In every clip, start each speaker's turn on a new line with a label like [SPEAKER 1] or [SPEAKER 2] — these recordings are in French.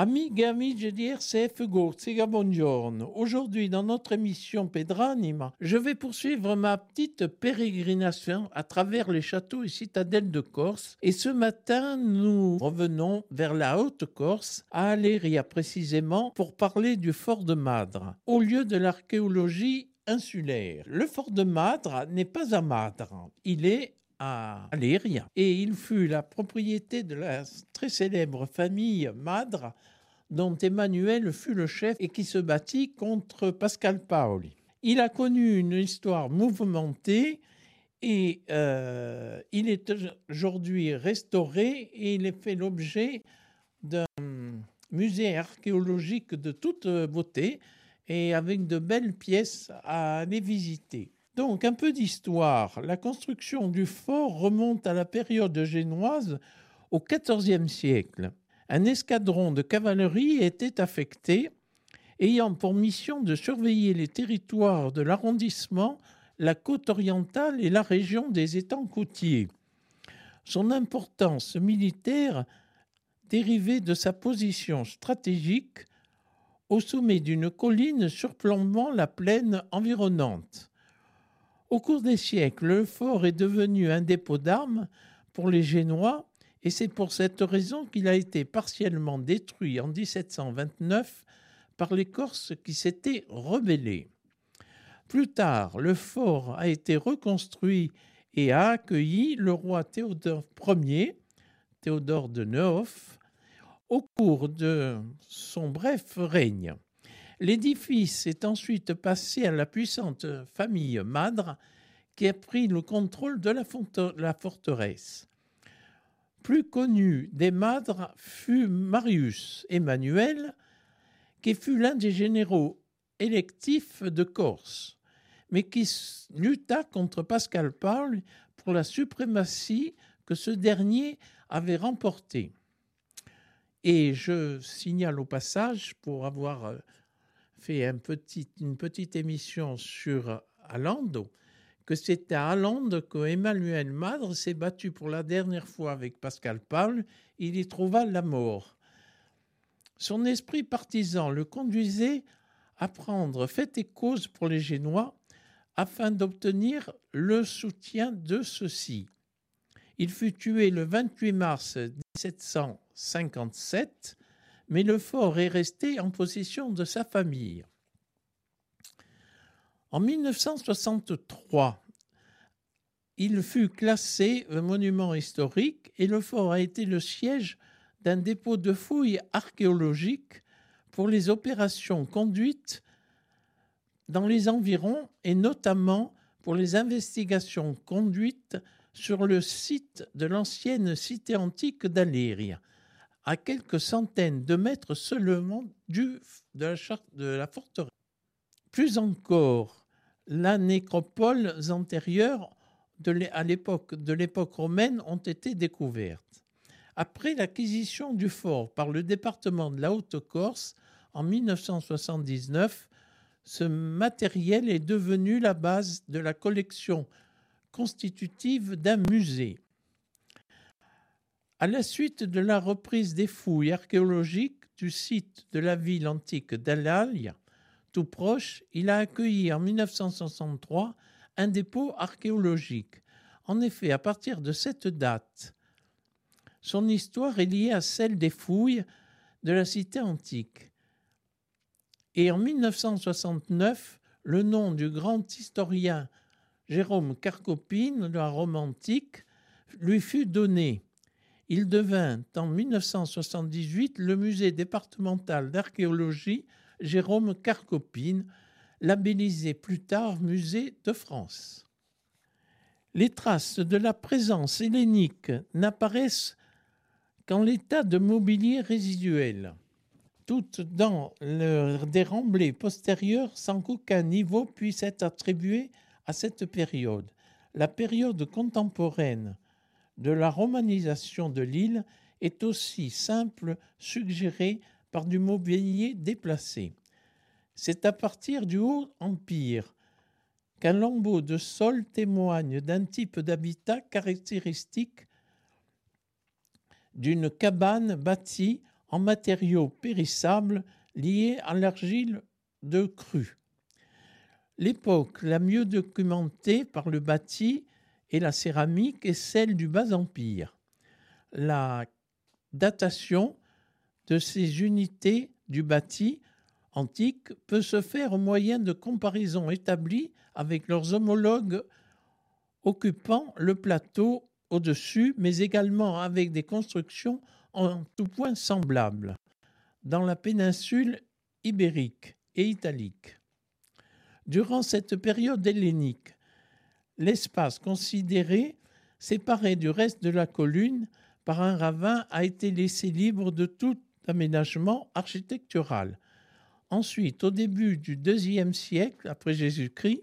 [SPEAKER 1] Amiche e amici di RCF Gorziga, buongiorno. Aujourd'hui, dans notre émission Pedranima, je vais poursuivre ma petite pérégrination à travers les châteaux et citadelles de Corse. Et ce matin, nous revenons vers la Haute-Corse, à Aléria précisément, pour parler du fort de Madre, au lieu de l'archéologie insulaire. Le fort de Madre n'est pas à Madre, il est à Aléria. Et il fut la propriété de la très célèbre famille Madre, dont Emmanuel fut le chef et qui se battit contre Pascal Paoli. Il a connu une histoire mouvementée et euh, il est aujourd'hui restauré et il est fait l'objet d'un musée archéologique de toute beauté et avec de belles pièces à aller visiter. Donc, un peu d'histoire. La construction du fort remonte à la période génoise au XIVe siècle. Un escadron de cavalerie était affecté, ayant pour mission de surveiller les territoires de l'arrondissement, la côte orientale et la région des étangs côtiers. Son importance militaire dérivait de sa position stratégique au sommet d'une colline surplombant la plaine environnante. Au cours des siècles, le fort est devenu un dépôt d'armes pour les Génois et c'est pour cette raison qu'il a été partiellement détruit en 1729 par les Corses qui s'étaient rebellés. Plus tard, le fort a été reconstruit et a accueilli le roi Théodore Ier, Théodore de Neuf, au cours de son bref règne. L'édifice est ensuite passé à la puissante famille Madre qui a pris le contrôle de la forteresse. Plus connu des Madres fut Marius Emmanuel, qui fut l'un des généraux électifs de Corse, mais qui lutta contre Pascal Paul pour la suprématie que ce dernier avait remportée. Et je signale au passage, pour avoir euh, fait une petite émission sur Alando, que c'est à Alande que Emmanuel Madre s'est battu pour la dernière fois avec Pascal Paul. Il y trouva la mort. Son esprit partisan le conduisait à prendre fait et cause pour les Génois afin d'obtenir le soutien de ceux-ci. Il fut tué le 28 mars 1757 mais le fort est resté en possession de sa famille. En 1963, il fut classé monument historique et le fort a été le siège d'un dépôt de fouilles archéologiques pour les opérations conduites dans les environs et notamment pour les investigations conduites sur le site de l'ancienne cité antique d'Aléria, à quelques centaines de mètres seulement du, de, la, forteresse. Plus encore, la nécropoles antérieures de l'époque de l'époque romaine ont été découvertes. Après l'acquisition du fort par le département de la Haute-Corse en 1979, ce matériel est devenu la base de la collection constitutive d'un musée. À la suite de la reprise des fouilles archéologiques du site de la ville antique d'Alalia, tout proche, il a accueilli en 1963 un dépôt archéologique. En effet, à partir de cette date, son histoire est liée à celle des fouilles de la cité antique. Et en 1969, le nom du grand historien Jérôme Carcopine de la Rome antique lui fut donné. Il devint en 1978 le musée départemental d'archéologie Jérôme Carcopine, labellisé plus tard Musée de France. Les traces de la présence hellénique n'apparaissent qu'en l'état de mobilier résiduel, toutes dans le, des remblais postérieurs sans qu'aucun niveau puisse être attribué à cette période. La période contemporaine de la romanisation de l'île est aussi simple suggérée par du mobilier déplacé. C'est à partir du Haut Empire qu'un lambeau de sol témoigne d'un type d'habitat caractéristique d'une cabane bâtie en matériaux périssables liés à l'argile de crue. L'époque la mieux documentée par le bâti et la céramique est celle du Bas-Empire. La datation de ces unités du bâti antique peut se faire au moyen de comparaisons établies avec leurs homologues occupant le plateau au-dessus, mais également avec des constructions en tout point semblables dans la péninsule ibérique et italique. Durant cette période hellénique, l'espace considéré, séparé du reste de la colline par un ravin, a été laissé libre de tout aménagement architectural. Ensuite, au début du IIe siècle après Jésus-Christ,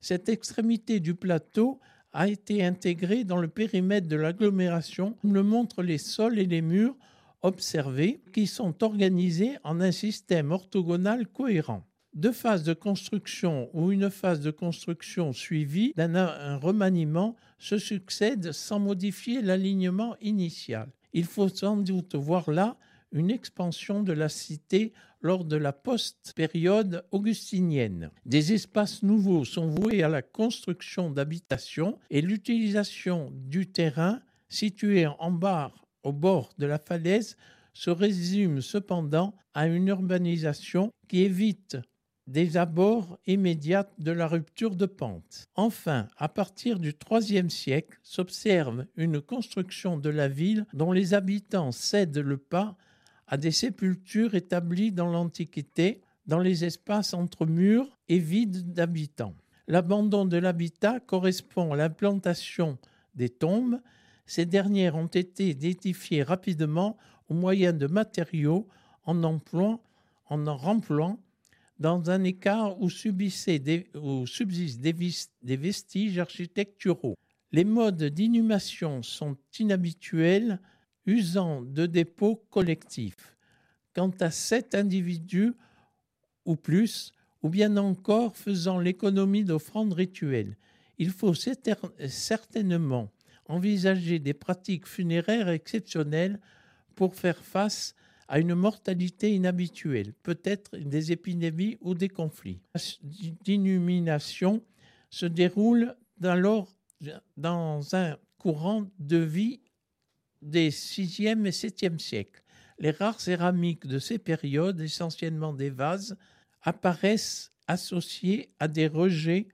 [SPEAKER 1] cette extrémité du plateau a été intégrée dans le périmètre de l'agglomération, comme le montrent les sols et les murs observés, qui sont organisés en un système orthogonal cohérent. Deux phases de construction ou une phase de construction suivie d'un remaniement se succèdent sans modifier l'alignement initial. Il faut sans doute voir là une expansion de la cité lors de la post-période augustinienne. Des espaces nouveaux sont voués à la construction d'habitations et l'utilisation du terrain situé en bas au bord de la falaise se résume cependant à une urbanisation qui évite des abords immédiats de la rupture de pente. Enfin, à partir du IIIe siècle, s'observe une construction de la ville dont les habitants cèdent le pas à des sépultures établies dans l'Antiquité, dans les espaces entre murs et vides d'habitants. L'abandon de l'habitat correspond à l'implantation des tombes. Ces dernières ont été édifiées rapidement au moyen de matériaux en, en en remplant dans un écart où, subsistent des vestiges architecturaux. Les modes d'inhumation sont inhabituels usant de dépôts collectifs. Quant à sept individus ou plus, ou bien encore faisant l'économie d'offrandes rituelles, il faut certainement envisager des pratiques funéraires exceptionnelles pour faire face à une mortalité inhabituelle, peut-être des épidémies ou des conflits. L'inhumination se déroule alors dans un courant de vie des 6e et 7e siècles. Les rares céramiques de ces périodes, essentiellement des vases, apparaissent associés à des rejets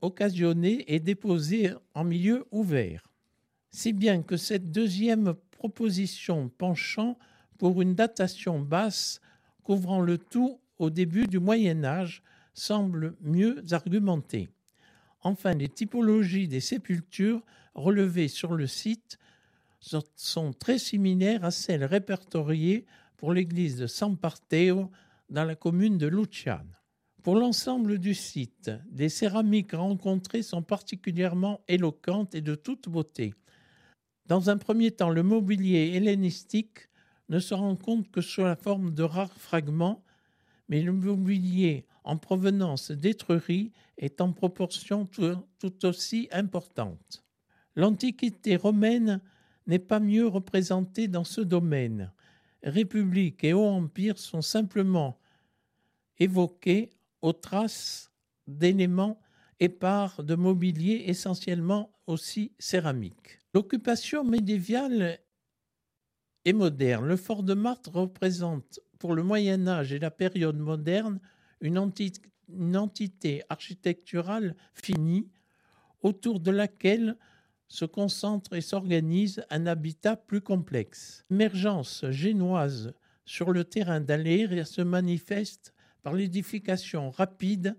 [SPEAKER 1] occasionnés et déposés en milieu ouvert. Si bien que cette deuxième proposition penchant pour une datation basse couvrant le tout au début du Moyen Âge semble mieux argumentée. Enfin, les typologies des sépultures relevées sur le site sont très similaires à celles répertoriées pour l'église de San Parteo dans la commune de Luciane. Pour l'ensemble du site, les céramiques rencontrées sont particulièrement éloquentes et de toute beauté. Dans un premier temps, le mobilier hellénistique ne se rencontre que sous la forme de rares fragments, mais le mobilier en provenance d'Étrurie est en proportion tout aussi importante. L'Antiquité romaine n'est pas mieux représentée dans ce domaine. République et Haut Empire sont simplement évoqués aux traces d'éléments épars de mobilier essentiellement aussi céramique. L'occupation médiévale et moderne. Le fort de Marthe représente pour le Moyen Âge et la période moderne une, entité architecturale finie autour de laquelle se concentre et s'organise un habitat plus complexe. L'émergence génoise sur le terrain d'Aléria se manifeste par l'édification rapide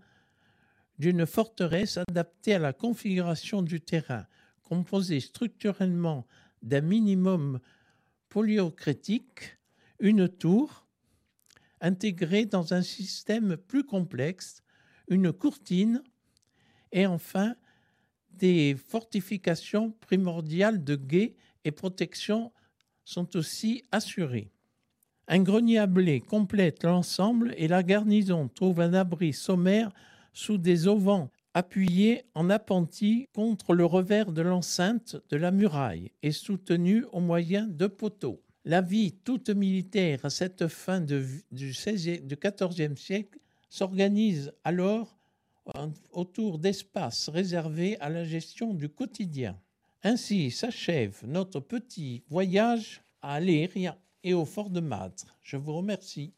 [SPEAKER 1] d'une forteresse adaptée à la configuration du terrain, composée structurellement d'un minimum polyocrétique, une tour, intégrée dans un système plus complexe, une courtine et enfin des fortifications primordiales de guet et protection sont aussi assurées. Un grenier à blé complète l'ensemble et la garnison trouve un abri sommaire sous des auvents appuyés en appentis contre le revers de l'enceinte de la muraille et soutenus au moyen de poteaux. La vie toute militaire à cette fin du, 16e, du XIVe siècle s'organise alors autour d'espaces réservés à la gestion du quotidien. Ainsi s'achève notre petit voyage à Aléria et au fort de Madre. Je vous remercie.